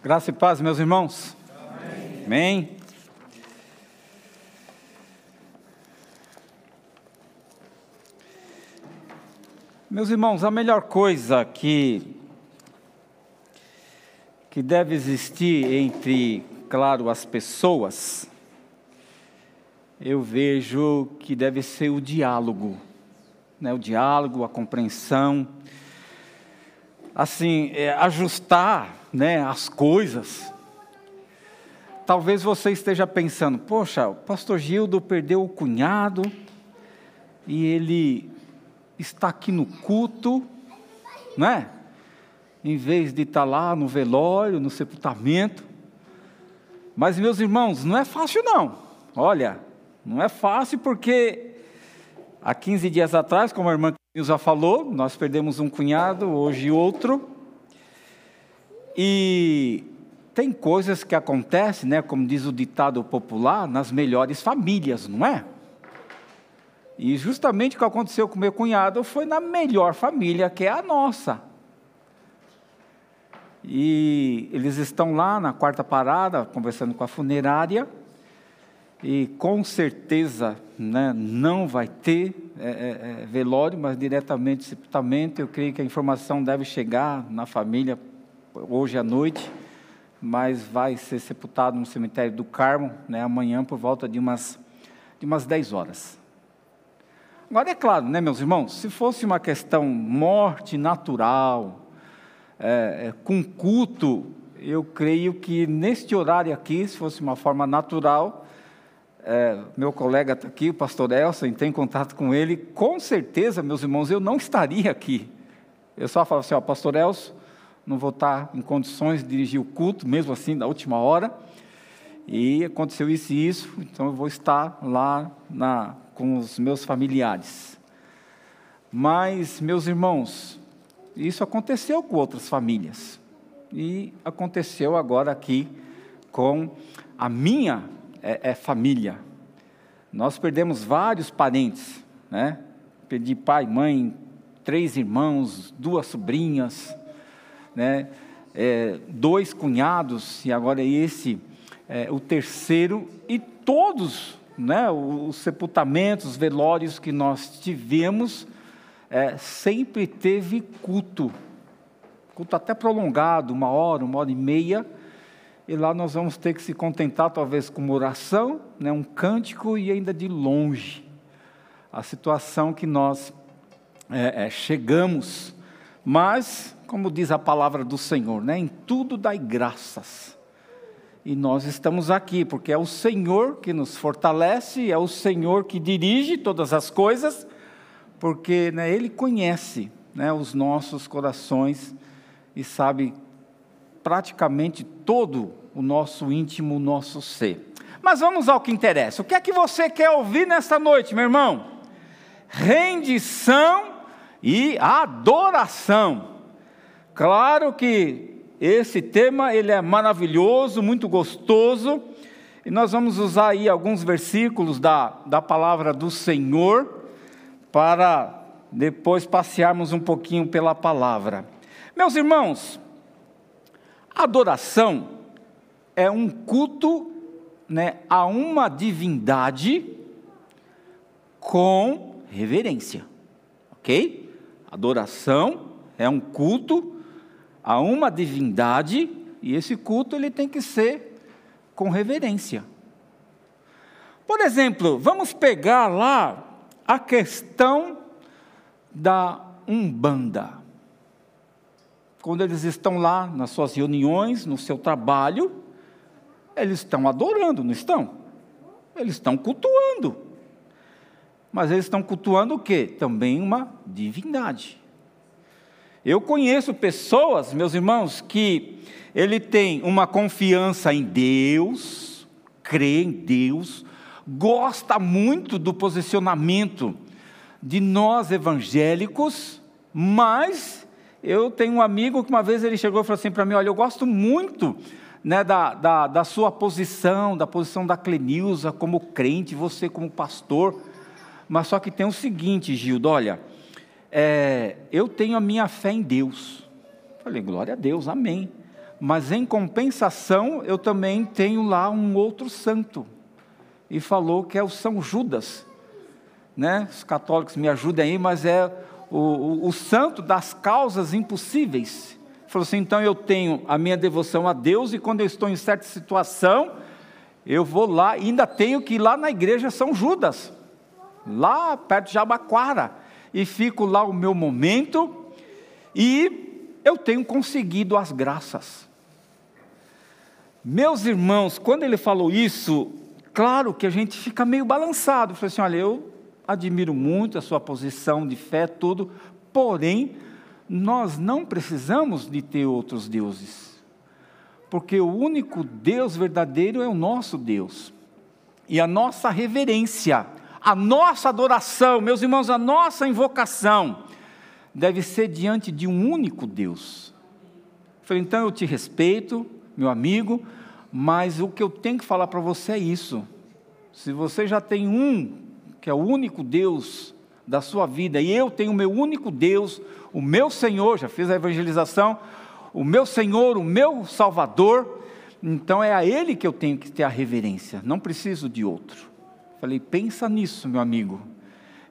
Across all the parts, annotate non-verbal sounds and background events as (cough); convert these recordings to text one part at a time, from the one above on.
Graça e paz, meus irmãos. Amém. Amém. Meus irmãos, a melhor coisa que que deve existir entre, claro, as pessoas, eu vejo que deve ser o diálogo, né? O diálogo, a compreensão, assim, é, ajustar né, as coisas. Talvez você esteja pensando, poxa, o pastor Gildo perdeu o cunhado e ele está aqui no culto, né? Em vez de estar lá no velório, no sepultamento. Mas, meus irmãos, não é fácil não. Olha, não é fácil porque há 15 dias atrás, como a irmã já falou, nós perdemos um cunhado, hoje outro. E tem coisas que acontecem, né, como diz o ditado popular, nas melhores famílias, não é? E justamente o que aconteceu com meu cunhado foi na melhor família, que é a nossa. E eles estão lá na quarta parada, conversando com a funerária, e com certeza né, não vai ter é, é, é velório, mas diretamente sepultamento. Eu creio que a informação deve chegar na família hoje à noite, mas vai ser sepultado no cemitério do Carmo, né, amanhã por volta de umas, de umas 10 horas. Agora, é claro, né, meus irmãos, se fosse uma questão morte natural, é, é, com culto, eu creio que neste horário aqui, se fosse uma forma natural, é, meu colega está aqui, o pastor Elson, tem contato com ele, com certeza, meus irmãos, eu não estaria aqui. Eu só falo assim, ó, pastor Elson, não vou estar em condições de dirigir o culto, mesmo assim, da última hora. E aconteceu isso e isso, então eu vou estar lá na, com os meus familiares. Mas, meus irmãos, isso aconteceu com outras famílias. E aconteceu agora aqui com a minha é, é, família. Nós perdemos vários parentes, né? Perdi pai, mãe, três irmãos, duas sobrinhas, né? É, dois cunhados, e agora esse, é, o terceiro, e todos né, os sepultamentos, os velórios que nós tivemos, é, sempre teve culto, culto até prolongado, uma hora, uma hora e meia, e lá nós vamos ter que se contentar talvez com uma oração, né, um cântico e ainda de longe. A situação que nós é, é, chegamos, mas como diz a palavra do Senhor, né? Em tudo dai graças. E nós estamos aqui porque é o Senhor que nos fortalece, é o Senhor que dirige todas as coisas, porque né, Ele conhece né, os nossos corações e sabe praticamente todo o nosso íntimo, o nosso ser. Mas vamos ao que interessa. O que é que você quer ouvir nesta noite, meu irmão? Rendição e adoração. Claro que esse tema ele é maravilhoso, muito gostoso, e nós vamos usar aí alguns versículos da, da palavra do Senhor para depois passearmos um pouquinho pela palavra. Meus irmãos, adoração é um culto né, a uma divindade com reverência, ok? Adoração é um culto a uma divindade e esse culto ele tem que ser com reverência. Por exemplo, vamos pegar lá a questão da Umbanda. Quando eles estão lá nas suas reuniões, no seu trabalho, eles estão adorando, não estão? Eles estão cultuando. Mas eles estão cultuando o quê? Também uma divindade. Eu conheço pessoas, meus irmãos, que ele tem uma confiança em Deus, crê em Deus, gosta muito do posicionamento de nós evangélicos, mas eu tenho um amigo que uma vez ele chegou e falou assim para mim: Olha, eu gosto muito né, da, da, da, sua posição, da posição da Clenilza como crente, você como pastor, mas só que tem o seguinte, Gildo: olha é, eu tenho a minha fé em Deus. Falei, glória a Deus, amém. mas em compensação eu também tenho lá um outro santo. E falou que é o São Judas. Né? Os católicos me ajudem aí, mas é o, o, o santo das causas impossíveis. Falou assim: então eu tenho a minha devoção a Deus, e quando eu estou em certa situação, eu vou lá, ainda tenho que ir lá na igreja São Judas, lá perto de Jabaquara, e fico lá o meu momento, e eu tenho conseguido as graças. Meus irmãos, quando ele falou isso, claro que a gente fica meio balançado. Falei assim: olha, eu admiro muito a sua posição de fé, tudo, porém, nós não precisamos de ter outros deuses, porque o único Deus verdadeiro é o nosso Deus, e a nossa reverência, a nossa adoração, meus irmãos, a nossa invocação, deve ser diante de um único Deus. falei, então eu te respeito, meu amigo, mas o que eu tenho que falar para você é isso. Se você já tem um, que é o único Deus da sua vida, e eu tenho o meu único Deus, o meu Senhor, já fiz a evangelização, o meu Senhor, o meu Salvador, então é a Ele que eu tenho que ter a reverência, não preciso de outro. Falei, pensa nisso, meu amigo.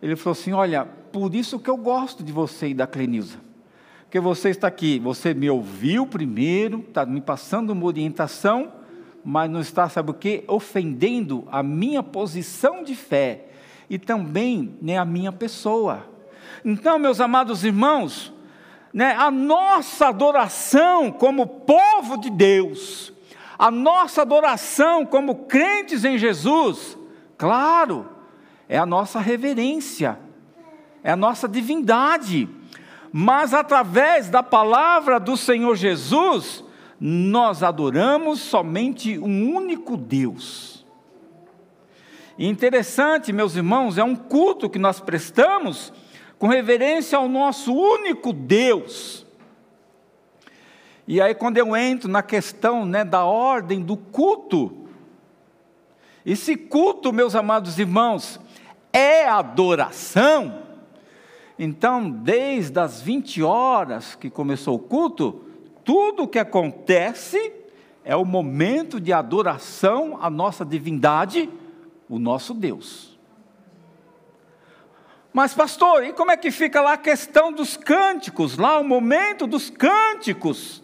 Ele falou assim: Olha, por isso que eu gosto de você e da Clenilza. Porque você está aqui, você me ouviu primeiro, está me passando uma orientação, mas não está, sabe o que? Ofendendo a minha posição de fé e também né, a minha pessoa. Então, meus amados irmãos, né, a nossa adoração como povo de Deus, a nossa adoração como crentes em Jesus, claro, é a nossa reverência, é a nossa divindade, mas através da palavra do Senhor Jesus, nós adoramos somente um único Deus. Interessante, meus irmãos, é um culto que nós prestamos com reverência ao nosso único Deus. E aí, quando eu entro na questão né, da ordem do culto, esse culto, meus amados irmãos, é adoração. Então, desde as 20 horas que começou o culto, tudo o que acontece é o momento de adoração à nossa divindade o nosso Deus. Mas, pastor, e como é que fica lá a questão dos cânticos, lá o momento dos cânticos?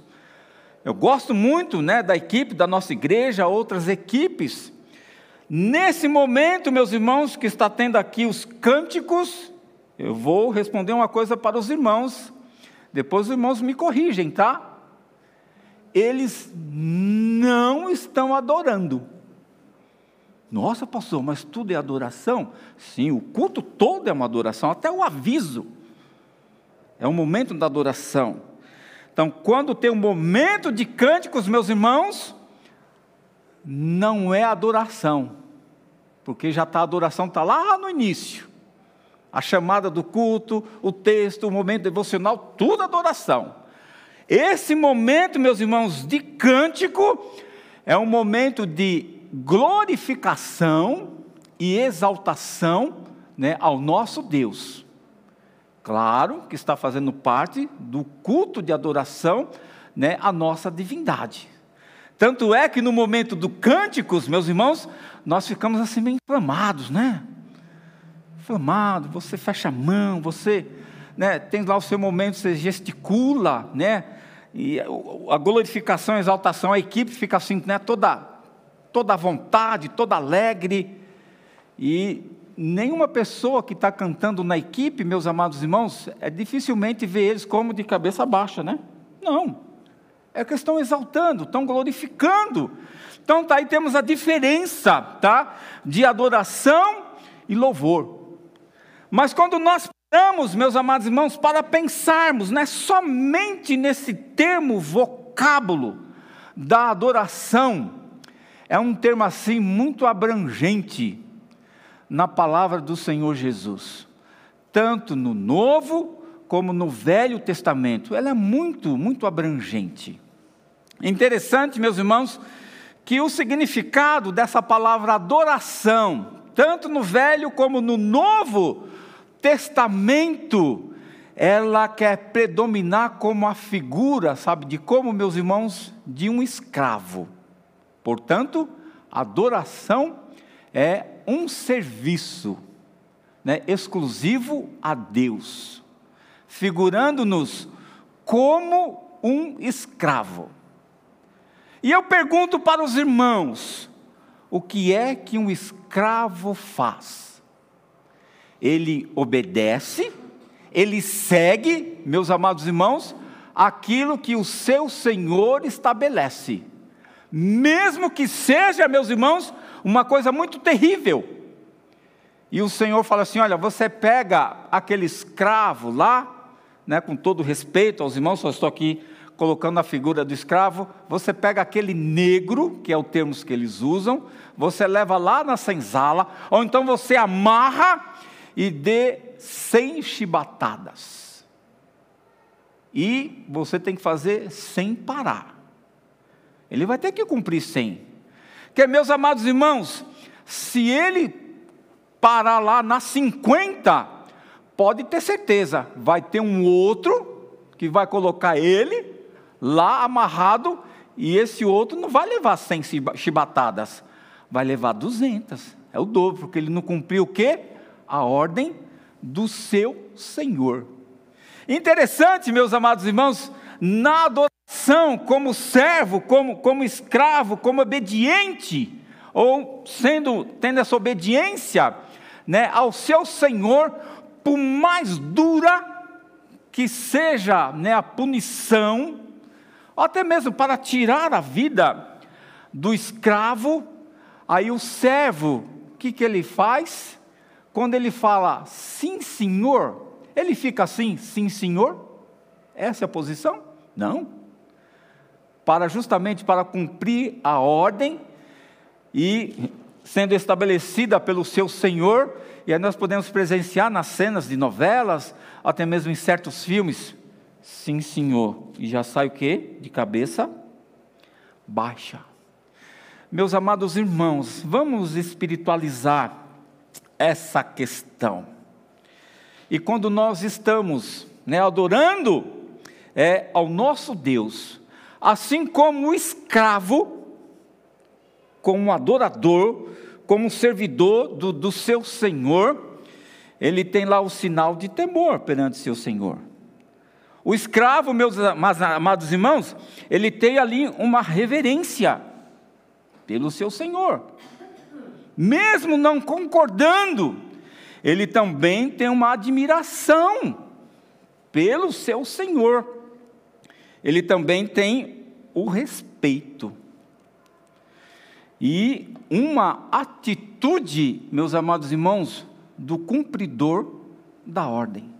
Eu gosto muito né, da equipe da nossa igreja, outras equipes. Nesse momento, meus irmãos, que está tendo aqui os cânticos, eu vou responder uma coisa para os irmãos, depois os irmãos me corrigem, tá? Eles não estão adorando. Nossa, pastor, mas tudo é adoração? Sim, o culto todo é uma adoração, até o aviso é um momento da adoração. Então, quando tem um momento de cânticos, meus irmãos, não é adoração, porque já está a adoração está lá no início. A chamada do culto, o texto, o momento devocional, tudo adoração. Esse momento, meus irmãos, de cântico é um momento de glorificação e exaltação né, ao nosso Deus. Claro que está fazendo parte do culto de adoração né, à nossa divindade. Tanto é que no momento do cânticos, meus irmãos, nós ficamos assim meio inflamados, né? Inflamado, você fecha a mão, você né, tem lá o seu momento, você gesticula, né? E a glorificação, a exaltação, a equipe fica assim, né, toda toda vontade, toda alegre. E nenhuma pessoa que está cantando na equipe, meus amados irmãos, é dificilmente ver eles como de cabeça baixa, né? Não. É que estão exaltando, estão glorificando. Então tá aí temos a diferença, tá? De adoração e louvor. Mas quando nós paramos, meus amados irmãos, para pensarmos, né, somente nesse termo vocábulo da adoração, é um termo assim muito abrangente na palavra do Senhor Jesus, tanto no Novo como no Velho Testamento. Ela é muito, muito abrangente. Interessante, meus irmãos, que o significado dessa palavra adoração, tanto no Velho como no Novo Testamento, ela quer predominar como a figura, sabe, de como, meus irmãos, de um escravo. Portanto, adoração é um serviço né, exclusivo a Deus, figurando-nos como um escravo. E eu pergunto para os irmãos: o que é que um escravo faz? Ele obedece, ele segue, meus amados irmãos, aquilo que o seu Senhor estabelece, mesmo que seja, meus irmãos, uma coisa muito terrível. E o Senhor fala assim: olha, você pega aquele escravo lá, né, com todo respeito aos irmãos, só estou aqui colocando a figura do escravo, você pega aquele negro, que é o termo que eles usam, você leva lá na senzala, ou então você amarra e dê cem chibatadas. E você tem que fazer sem parar. Ele vai ter que cumprir cem. Que meus amados irmãos, se ele parar lá na 50, pode ter certeza, vai ter um outro que vai colocar ele lá amarrado, e esse outro não vai levar 100 chibatadas, vai levar 200. É o dobro, porque ele não cumpriu o quê? A ordem do seu Senhor. Interessante, meus amados irmãos, na adoração, como servo, como, como escravo, como obediente, ou sendo tendo essa obediência né, ao seu Senhor, por mais dura que seja né, a punição, ou até mesmo para tirar a vida do escravo, aí o servo, o que, que ele faz? Quando ele fala sim, senhor, ele fica assim, sim, senhor? Essa é a posição? Não. Para justamente para cumprir a ordem e sendo estabelecida pelo seu senhor, e aí nós podemos presenciar nas cenas de novelas, até mesmo em certos filmes, Sim, senhor. E já sai o quê? De cabeça baixa. Meus amados irmãos, vamos espiritualizar essa questão. E quando nós estamos né, adorando é, ao nosso Deus, assim como o escravo, como adorador, como servidor do, do seu Senhor, ele tem lá o sinal de temor perante seu Senhor. O escravo, meus amados irmãos, ele tem ali uma reverência pelo seu senhor. Mesmo não concordando, ele também tem uma admiração pelo seu senhor. Ele também tem o respeito. E uma atitude, meus amados irmãos, do cumpridor da ordem.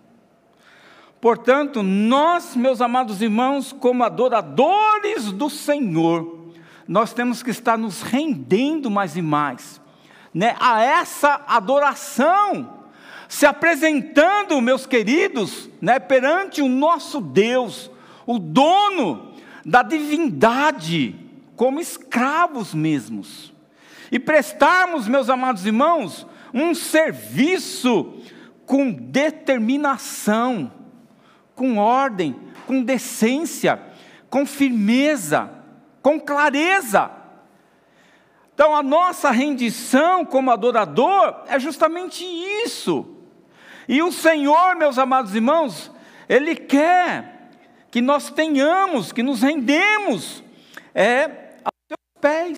Portanto, nós, meus amados irmãos, como adoradores do Senhor, nós temos que estar nos rendendo mais e mais né, a essa adoração, se apresentando, meus queridos, né, perante o nosso Deus, o dono da divindade, como escravos mesmos, e prestarmos, meus amados irmãos, um serviço com determinação com ordem, com decência, com firmeza, com clareza. Então, a nossa rendição como adorador é justamente isso. E o Senhor, meus amados irmãos, Ele quer que nós tenhamos, que nos rendemos é, aos seus pés.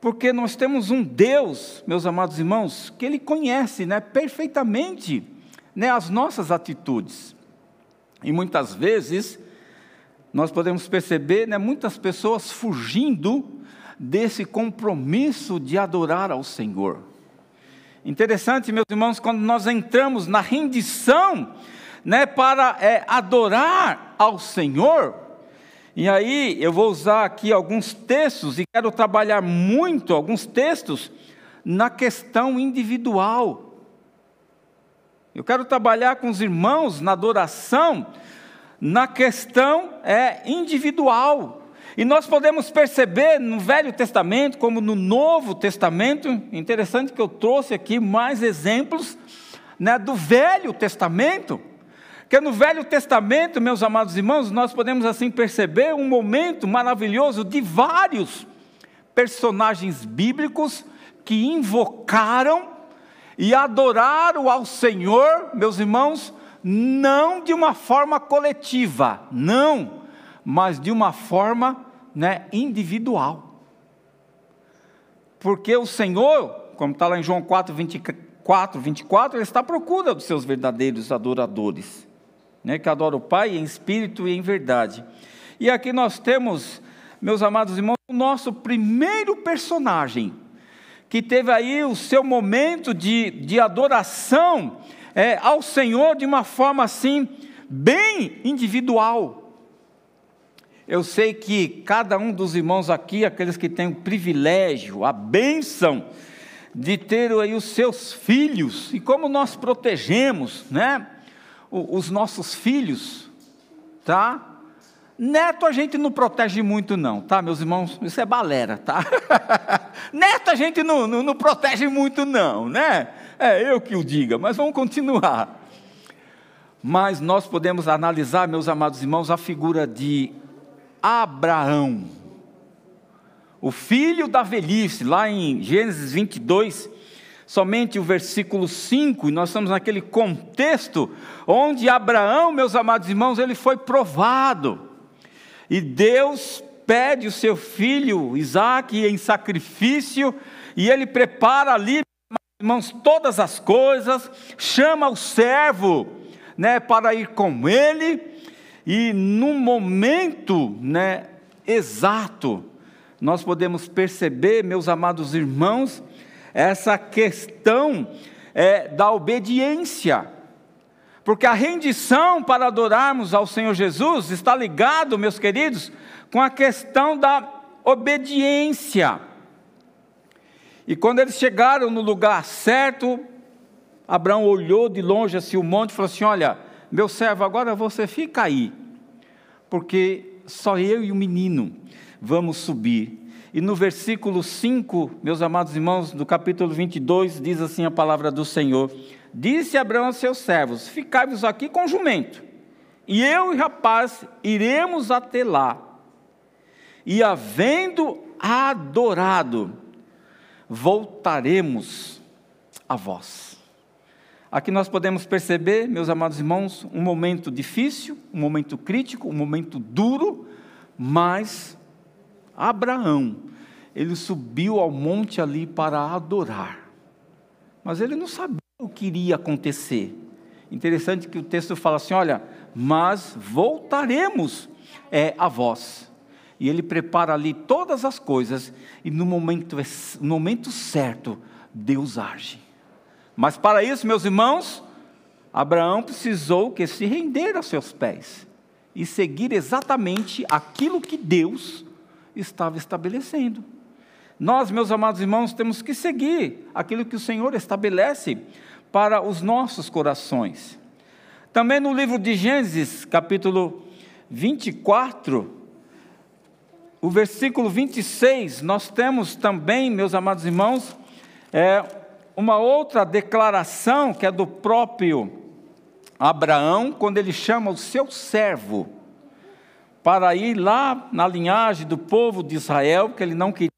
Porque nós temos um Deus, meus amados irmãos, que Ele conhece né, perfeitamente né, as nossas atitudes. E muitas vezes nós podemos perceber né, muitas pessoas fugindo desse compromisso de adorar ao Senhor. Interessante, meus irmãos, quando nós entramos na rendição né, para é, adorar ao Senhor, e aí eu vou usar aqui alguns textos e quero trabalhar muito alguns textos na questão individual. Eu quero trabalhar com os irmãos na adoração, na questão é, individual. E nós podemos perceber no Velho Testamento, como no Novo Testamento, interessante que eu trouxe aqui mais exemplos né, do Velho Testamento. Que no Velho Testamento, meus amados irmãos, nós podemos assim perceber um momento maravilhoso de vários personagens bíblicos que invocaram e adoraram ao Senhor, meus irmãos, não de uma forma coletiva, não, mas de uma forma né, individual. Porque o Senhor, como está lá em João 4, 24, 24, ele está à procura dos seus verdadeiros adoradores, né, que adoram o Pai em espírito e em verdade. E aqui nós temos, meus amados irmãos, o nosso primeiro personagem, que teve aí o seu momento de, de adoração é, ao Senhor de uma forma assim, bem individual. Eu sei que cada um dos irmãos aqui, aqueles que têm o privilégio, a bênção de ter aí os seus filhos, e como nós protegemos, né, os nossos filhos, tá? Neto a gente não protege muito, não, tá, meus irmãos? Isso é balera, tá? (laughs) Neto a gente não, não, não, protege muito, não, né? É eu que o diga, mas vamos continuar. Mas nós podemos analisar, meus amados irmãos, a figura de Abraão, o filho da velhice, lá em Gênesis 22, somente o versículo 5, e nós estamos naquele contexto onde Abraão, meus amados irmãos, ele foi provado. E Deus pede o seu filho Isaac em sacrifício, e ele prepara ali, irmãos, todas as coisas, chama o servo né, para ir com ele, e num momento né, exato, nós podemos perceber, meus amados irmãos, essa questão é, da obediência. Porque a rendição para adorarmos ao Senhor Jesus está ligado, meus queridos, com a questão da obediência. E quando eles chegaram no lugar certo, Abraão olhou de longe assim o monte e falou assim: Olha, meu servo, agora você fica aí, porque só eu e o menino vamos subir. E no versículo 5, meus amados irmãos, do capítulo 22, diz assim a palavra do Senhor: Disse Abraão a seus servos: Ficai-vos aqui com o jumento, e eu e o rapaz iremos até lá. E havendo adorado, voltaremos a vós. Aqui nós podemos perceber, meus amados irmãos, um momento difícil, um momento crítico, um momento duro, mas Abraão, ele subiu ao monte ali para adorar. Mas ele não sabia o que iria acontecer. Interessante que o texto fala assim: olha, mas voltaremos é, a vós. E ele prepara ali todas as coisas, e no momento, no momento certo, Deus age. Mas para isso, meus irmãos, Abraão precisou que se render aos seus pés e seguir exatamente aquilo que Deus estava estabelecendo. Nós, meus amados irmãos, temos que seguir aquilo que o Senhor estabelece para os nossos corações. Também no livro de Gênesis, capítulo 24, o versículo 26, nós temos também, meus amados irmãos, é, uma outra declaração que é do próprio Abraão, quando ele chama o seu servo para ir lá na linhagem do povo de Israel, porque ele não queria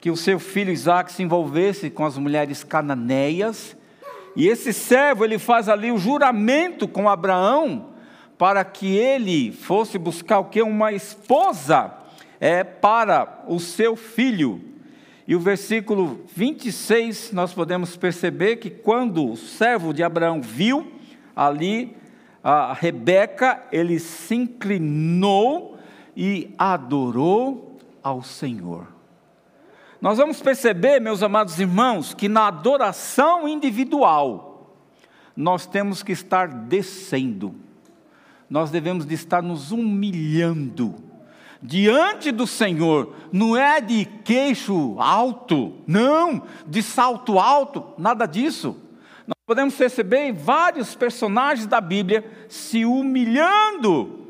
que o seu filho Isaac se envolvesse com as mulheres cananeias, e esse servo, ele faz ali o juramento com Abraão para que ele fosse buscar o que? Uma esposa é, para o seu filho. E o versículo 26, nós podemos perceber que quando o servo de Abraão viu ali a Rebeca, ele se inclinou e adorou ao Senhor. Nós vamos perceber, meus amados irmãos, que na adoração individual, nós temos que estar descendo, nós devemos de estar nos humilhando diante do Senhor, não é de queixo alto, não, de salto alto, nada disso. Nós podemos perceber vários personagens da Bíblia se humilhando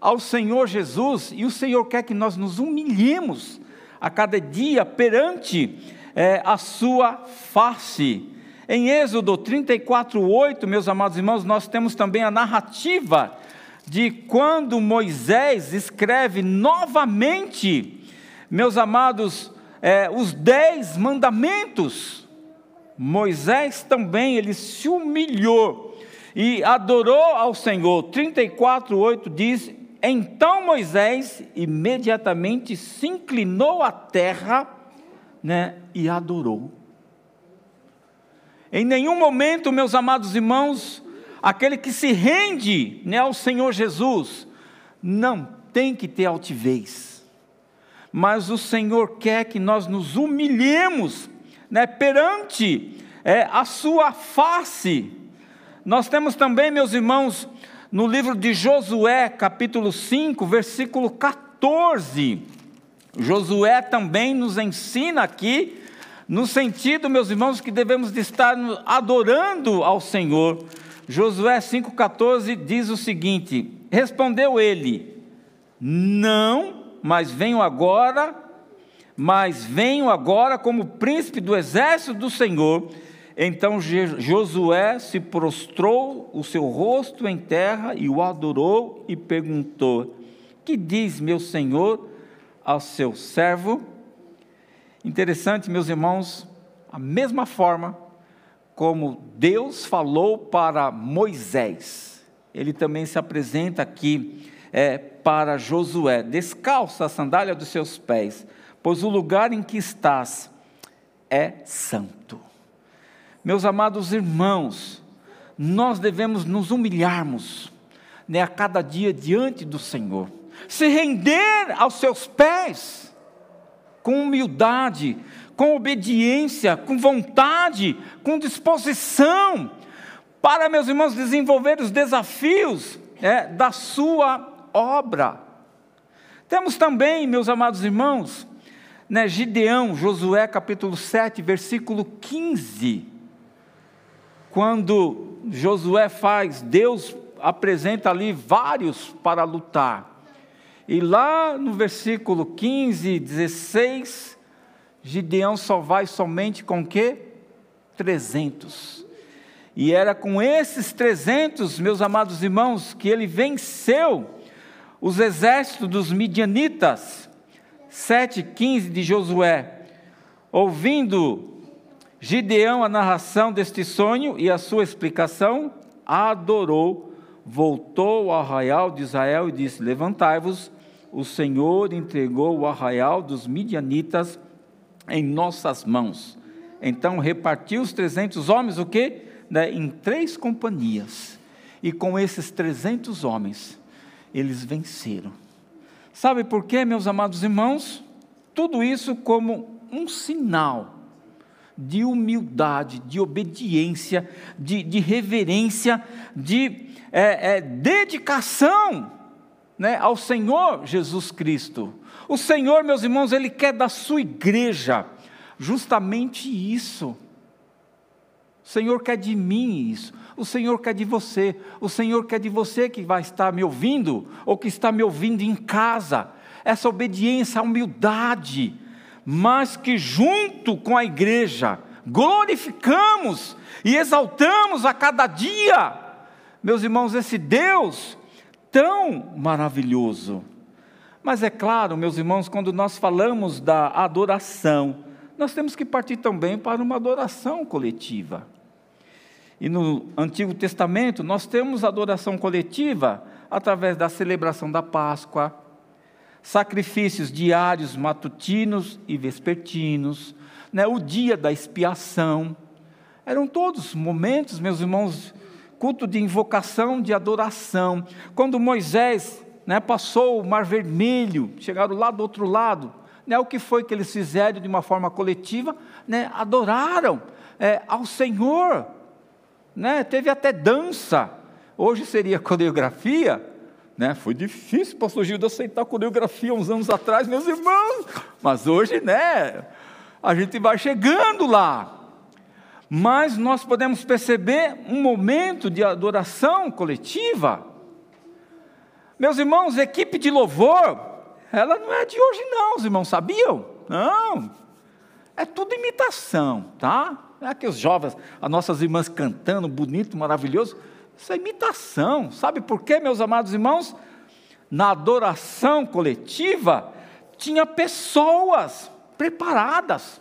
ao Senhor Jesus, e o Senhor quer que nós nos humilhemos a cada dia perante é, a sua face. Em Êxodo 34, 8, meus amados irmãos, nós temos também a narrativa de quando Moisés escreve novamente, meus amados, é, os dez mandamentos. Moisés também, ele se humilhou e adorou ao Senhor. 34, 8 diz: Então Moisés imediatamente se inclinou à terra né, e adorou. Em nenhum momento, meus amados irmãos, aquele que se rende né, ao Senhor Jesus, não tem que ter altivez, mas o Senhor quer que nós nos humilhemos né, perante é, a Sua face. Nós temos também, meus irmãos, no livro de Josué, capítulo 5, versículo 14. Josué também nos ensina aqui no sentido, meus irmãos, que devemos de estar adorando ao Senhor. Josué 5,14 diz o seguinte: Respondeu ele: Não, mas venho agora, mas venho agora como príncipe do exército do Senhor. Então Josué se prostrou o seu rosto em terra e o adorou e perguntou: Que diz meu senhor ao seu servo? Interessante, meus irmãos, a mesma forma como Deus falou para Moisés, ele também se apresenta aqui é, para Josué: descalça a sandália dos seus pés, pois o lugar em que estás é santo. Meus amados irmãos, nós devemos nos humilharmos né, a cada dia diante do Senhor, se render aos seus pés com humildade, com obediência, com vontade, com disposição, para, meus irmãos, desenvolver os desafios é, da sua obra. Temos também, meus amados irmãos, né, Gideão, Josué capítulo 7, versículo 15. Quando Josué faz, Deus apresenta ali vários para lutar. E lá no versículo 15, 16, Gideão só vai somente com que? 300. E era com esses 300, meus amados irmãos, que ele venceu os exércitos dos midianitas. 7:15 de Josué. Ouvindo Gideão a narração deste sonho e a sua explicação, adorou, voltou ao arraial de Israel e disse: Levantai-vos, o Senhor entregou o arraial dos midianitas em nossas mãos. Então repartiu os 300 homens, o quê? Né, em três companhias. E com esses 300 homens, eles venceram. Sabe por quê, meus amados irmãos? Tudo isso como um sinal de humildade, de obediência, de, de reverência, de é, é, dedicação né, ao Senhor Jesus Cristo. O Senhor, meus irmãos, Ele quer da sua igreja justamente isso. O Senhor quer de mim isso. O Senhor quer de você. O Senhor quer de você que vai estar me ouvindo ou que está me ouvindo em casa. Essa obediência, a humildade, mas que junto com a igreja glorificamos e exaltamos a cada dia. Meus irmãos, esse Deus tão maravilhoso. Mas é claro, meus irmãos, quando nós falamos da adoração, nós temos que partir também para uma adoração coletiva. E no Antigo Testamento, nós temos adoração coletiva através da celebração da Páscoa, sacrifícios diários, matutinos e vespertinos, né, o dia da expiação. Eram todos momentos, meus irmãos, culto de invocação, de adoração. Quando Moisés né, passou o Mar Vermelho, chegaram lá do outro lado, né, o que foi que eles fizeram de uma forma coletiva? Né, adoraram é, ao Senhor. Né, teve até dança. Hoje seria (laughs) coreografia. Né, foi difícil, pastor Gildo, aceitar coreografia uns anos atrás, meus irmãos. Mas hoje, né, a gente vai chegando lá mas nós podemos perceber um momento de adoração coletiva. Meus irmãos, equipe de louvor, ela não é de hoje não, os irmãos sabiam? Não, é tudo imitação, tá? Não é que os jovens, as nossas irmãs cantando, bonito, maravilhoso. Isso é imitação. Sabe por quê, meus amados irmãos? Na adoração coletiva, tinha pessoas preparadas,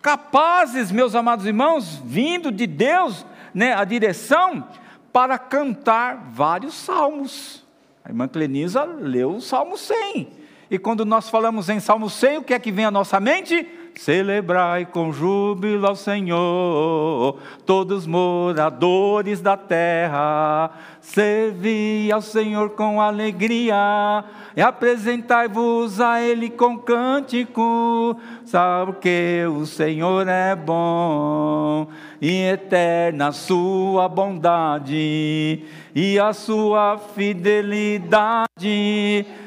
capazes, meus amados irmãos, vindo de Deus, né, a direção para cantar vários salmos. A irmã Clenisa leu o Salmo 100. E quando nós falamos em Salmo 100, o que é que vem à nossa mente? Celebrai com júbilo ao Senhor, todos moradores da terra. Servi ao Senhor com alegria e apresentai-vos a Ele com cântico. Sabe que o Senhor é bom e eterna a sua bondade e a sua fidelidade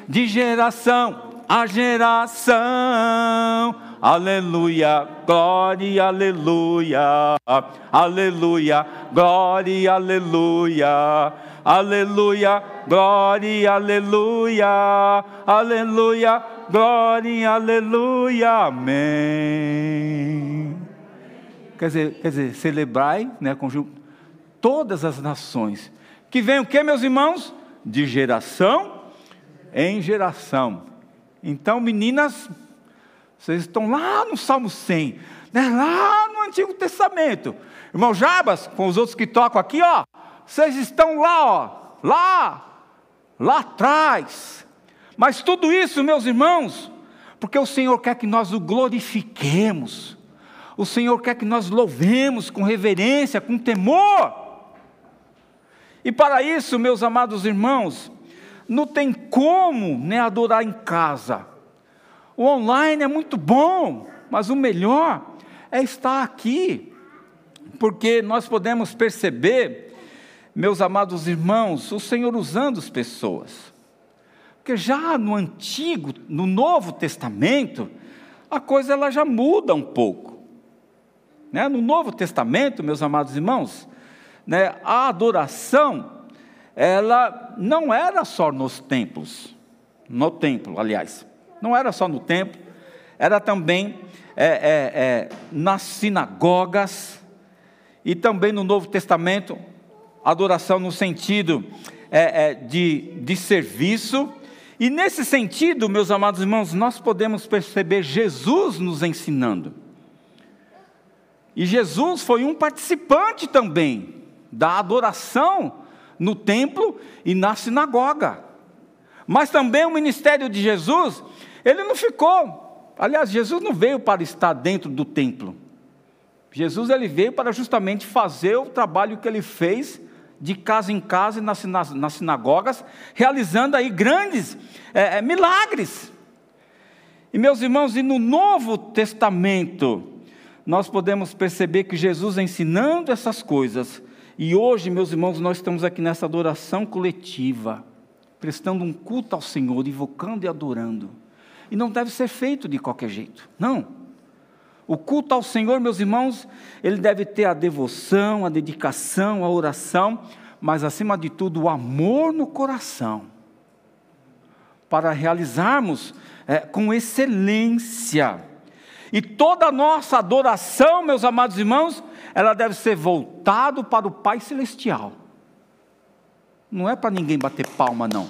de geração a geração aleluia, glória, aleluia, aleluia, glória, aleluia, aleluia, glória, aleluia, aleluia, glória, aleluia, amém. Quer dizer, quer dizer celebrai, né, conjunto, todas as nações, que vem o que, meus irmãos? De geração em geração. Então, meninas, vocês estão lá no Salmo 100, né? lá no Antigo Testamento. Irmão Jabas, com os outros que tocam aqui, ó, vocês estão lá, ó, lá, lá atrás. Mas tudo isso, meus irmãos, porque o Senhor quer que nós o glorifiquemos. O Senhor quer que nós louvemos com reverência, com temor. E para isso, meus amados irmãos, não tem como né, adorar em casa. O online é muito bom, mas o melhor é estar aqui, porque nós podemos perceber, meus amados irmãos, o Senhor usando as pessoas. Porque já no Antigo, no Novo Testamento, a coisa ela já muda um pouco. Né? No Novo Testamento, meus amados irmãos, né, a adoração, ela não era só nos templos, no templo, aliás. Não era só no templo, era também é, é, é, nas sinagogas e também no Novo Testamento, adoração no sentido é, é, de, de serviço. E nesse sentido, meus amados irmãos, nós podemos perceber Jesus nos ensinando. E Jesus foi um participante também da adoração no templo e na sinagoga. Mas também o ministério de Jesus ele não ficou. Aliás, Jesus não veio para estar dentro do templo. Jesus ele veio para justamente fazer o trabalho que ele fez de casa em casa e nas, nas, nas sinagogas, realizando aí grandes é, é, milagres. E meus irmãos, e no Novo Testamento, nós podemos perceber que Jesus ensinando essas coisas, e hoje, meus irmãos, nós estamos aqui nessa adoração coletiva, prestando um culto ao Senhor, invocando e adorando. E não deve ser feito de qualquer jeito. Não. O culto ao Senhor, meus irmãos, ele deve ter a devoção, a dedicação, a oração, mas acima de tudo o amor no coração, para realizarmos é, com excelência. E toda a nossa adoração, meus amados irmãos, ela deve ser voltado para o Pai Celestial. Não é para ninguém bater palma, não.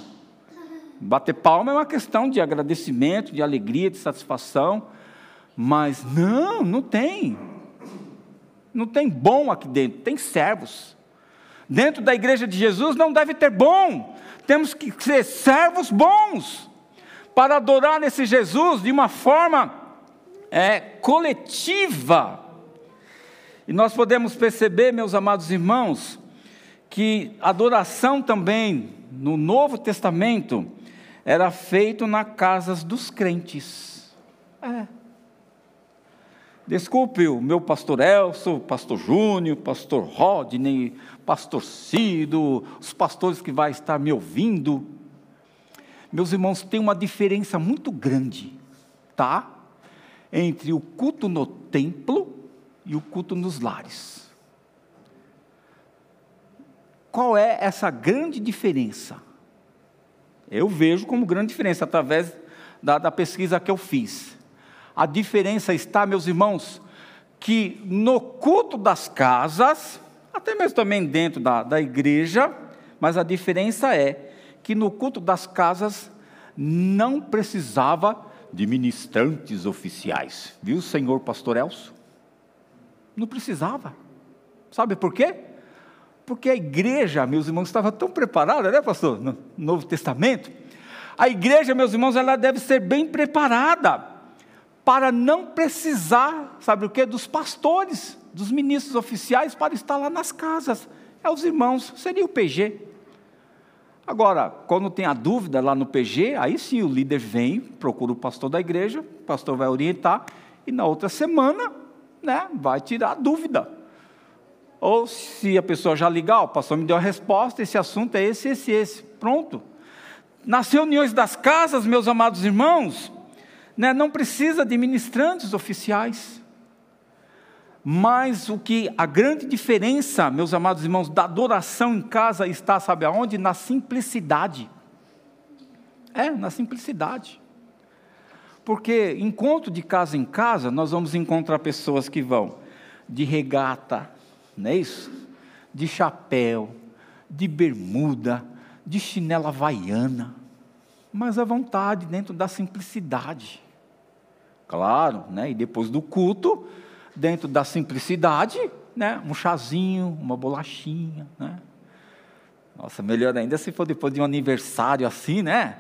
Bater palma é uma questão de agradecimento, de alegria, de satisfação, mas não, não tem. Não tem bom aqui dentro, tem servos. Dentro da igreja de Jesus não deve ter bom, temos que ser servos bons, para adorar esse Jesus de uma forma é, coletiva. E nós podemos perceber, meus amados irmãos, que adoração também no Novo Testamento era feito nas casas dos crentes. É. Desculpe o meu pastor Elso, pastor Júnior, pastor Rodney, pastor Cido, os pastores que vai estar me ouvindo. Meus irmãos, tem uma diferença muito grande, tá? Entre o culto no templo e o culto nos lares. Qual é essa grande diferença? Eu vejo como grande diferença através da, da pesquisa que eu fiz. A diferença está, meus irmãos, que no culto das casas, até mesmo também dentro da, da igreja, mas a diferença é que no culto das casas não precisava de ministrantes oficiais. Viu, senhor pastor Elcio? Não precisava. Sabe por quê? Porque a igreja, meus irmãos, estava tão preparada, né, pastor? No Novo Testamento. A igreja, meus irmãos, ela deve ser bem preparada para não precisar, sabe o que? Dos pastores, dos ministros oficiais para estar lá nas casas. É os irmãos, seria o PG. Agora, quando tem a dúvida lá no PG, aí sim o líder vem, procura o pastor da igreja, o pastor vai orientar, e na outra semana, né, vai tirar dúvida. Ou se a pessoa já ligar, o pastor me deu a resposta, esse assunto é esse, esse, esse. Pronto. Nas reuniões das casas, meus amados irmãos, né, não precisa de ministrantes oficiais. Mas o que a grande diferença, meus amados irmãos, da adoração em casa está, sabe aonde? Na simplicidade. É, na simplicidade. Porque encontro de casa em casa, nós vamos encontrar pessoas que vão de regata, não é isso? De chapéu, de bermuda, de chinela havaiana, mas à vontade, dentro da simplicidade. Claro, né? e depois do culto, dentro da simplicidade, né, um chazinho, uma bolachinha, né? Nossa, melhor ainda se for depois de um aniversário assim, né?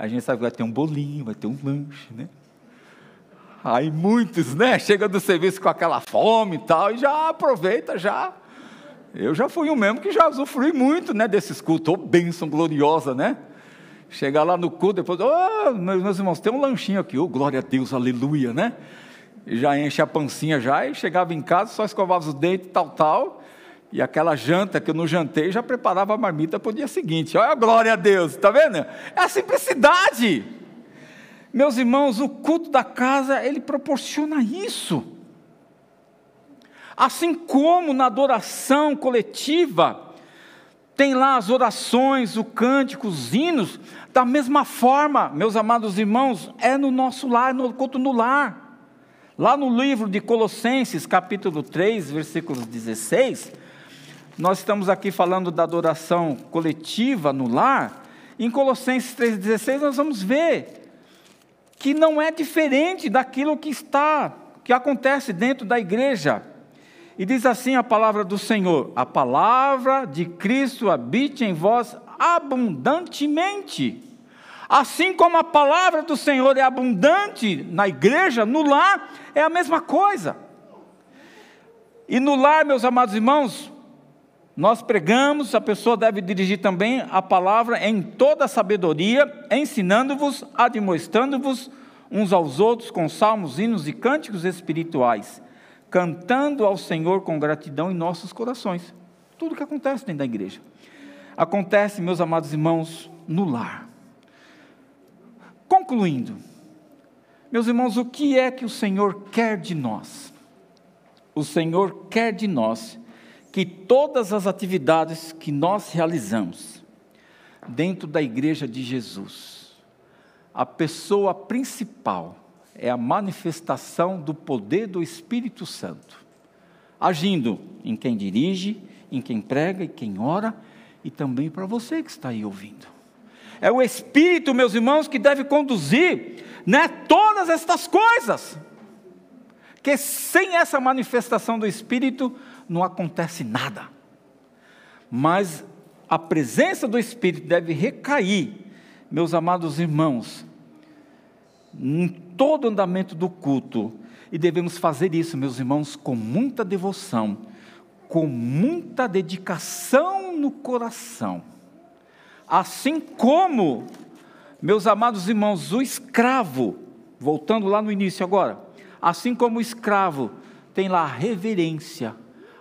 A gente sabe que vai ter um bolinho, vai ter um lanche, né? Aí muitos, né, chegam do serviço com aquela fome e tal, e já aproveita, já. Eu já fui um mesmo que já usufrui muito, né, desses cultos, oh, bênção gloriosa, né? Chegar lá no culto, depois, oh, meus irmãos, tem um lanchinho aqui, oh, glória a Deus, aleluia, né? já enche a pancinha já, e chegava em casa, só escovava os dentes, tal, tal, e aquela janta que eu não jantei, já preparava a marmita para o dia seguinte. Olha a glória a Deus, está vendo? É a simplicidade. Meus irmãos, o culto da casa, ele proporciona isso. Assim como na adoração coletiva, tem lá as orações, o cântico, os hinos, da mesma forma, meus amados irmãos, é no nosso lar, no culto no lar. Lá no livro de Colossenses, capítulo 3, versículo 16, nós estamos aqui falando da adoração coletiva no lar. Em Colossenses 3,16 nós vamos ver que não é diferente daquilo que está, que acontece dentro da igreja. E diz assim a palavra do Senhor: a palavra de Cristo habite em vós abundantemente Assim como a palavra do Senhor é abundante na igreja, no lar é a mesma coisa. E no lar, meus amados irmãos, nós pregamos, a pessoa deve dirigir também a palavra em toda a sabedoria, ensinando-vos, admoestando-vos uns aos outros com salmos, hinos e cânticos espirituais, cantando ao Senhor com gratidão em nossos corações. Tudo que acontece dentro da igreja. Acontece, meus amados irmãos, no lar. Concluindo, meus irmãos, o que é que o Senhor quer de nós? O Senhor quer de nós que todas as atividades que nós realizamos dentro da igreja de Jesus, a pessoa principal é a manifestação do poder do Espírito Santo, agindo em quem dirige, em quem prega e quem ora, e também para você que está aí ouvindo. É o Espírito, meus irmãos, que deve conduzir né, todas estas coisas. Que sem essa manifestação do Espírito não acontece nada. Mas a presença do Espírito deve recair, meus amados irmãos, em todo o andamento do culto. E devemos fazer isso, meus irmãos, com muita devoção, com muita dedicação no coração Assim como, meus amados irmãos, o escravo, voltando lá no início agora, assim como o escravo tem lá a reverência,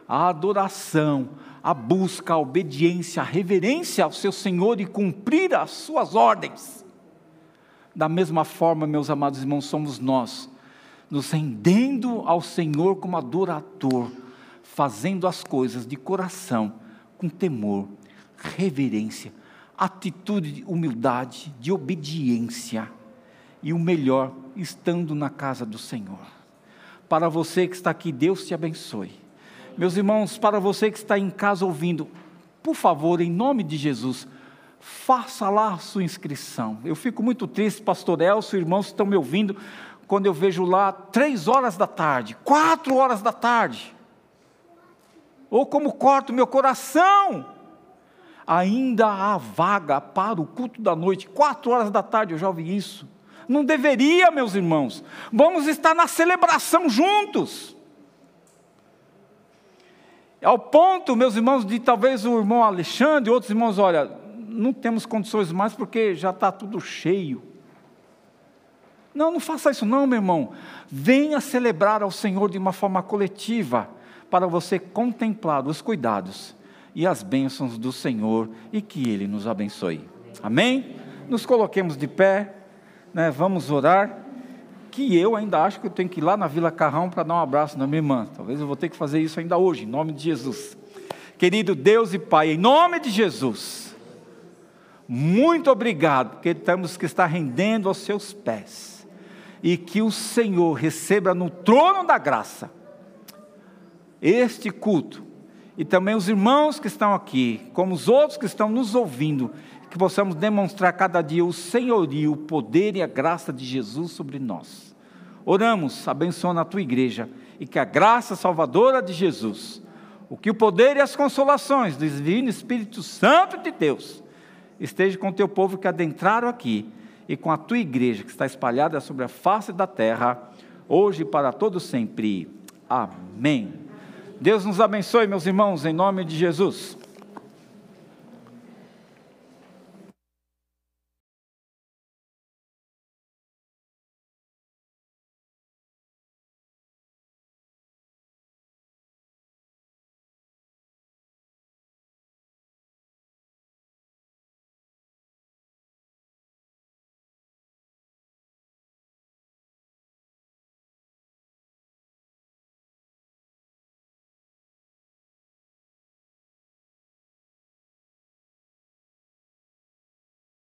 a adoração, a busca, a obediência, a reverência ao seu Senhor e cumprir as suas ordens. Da mesma forma, meus amados irmãos, somos nós, nos rendendo ao Senhor como adorador, fazendo as coisas de coração, com temor, reverência, atitude de humildade, de obediência e o melhor, estando na casa do Senhor. Para você que está aqui, Deus te abençoe. Meus irmãos, para você que está em casa ouvindo, por favor, em nome de Jesus, faça lá a sua inscrição. Eu fico muito triste, pastor Elcio, irmãos que estão me ouvindo, quando eu vejo lá três horas da tarde, quatro horas da tarde. Ou como corto meu coração. Ainda há vaga para o culto da noite, quatro horas da tarde, eu já ouvi isso. Não deveria, meus irmãos. Vamos estar na celebração juntos. Ao ponto, meus irmãos, de talvez o irmão Alexandre e outros irmãos, olha, não temos condições mais porque já está tudo cheio. Não, não faça isso não, meu irmão. Venha celebrar ao Senhor de uma forma coletiva, para você contemplar os cuidados e as bênçãos do Senhor e que Ele nos abençoe. Amém? Nos coloquemos de pé, né? vamos orar. Que eu ainda acho que eu tenho que ir lá na Vila Carrão para dar um abraço na minha irmã. Talvez eu vou ter que fazer isso ainda hoje, em nome de Jesus. Querido Deus e Pai, em nome de Jesus, muito obrigado, porque temos que estar rendendo aos seus pés. E que o Senhor receba no trono da graça este culto. E também os irmãos que estão aqui, como os outros que estão nos ouvindo, que possamos demonstrar cada dia o senhorio, o poder e a graça de Jesus sobre nós. Oramos, abençoa a tua igreja e que a graça salvadora de Jesus, o que o poder e as consolações do Divino Espírito Santo de Deus esteja com o teu povo que adentraram aqui e com a tua igreja que está espalhada sobre a face da terra, hoje e para todo sempre. Amém. Deus nos abençoe, meus irmãos, em nome de Jesus.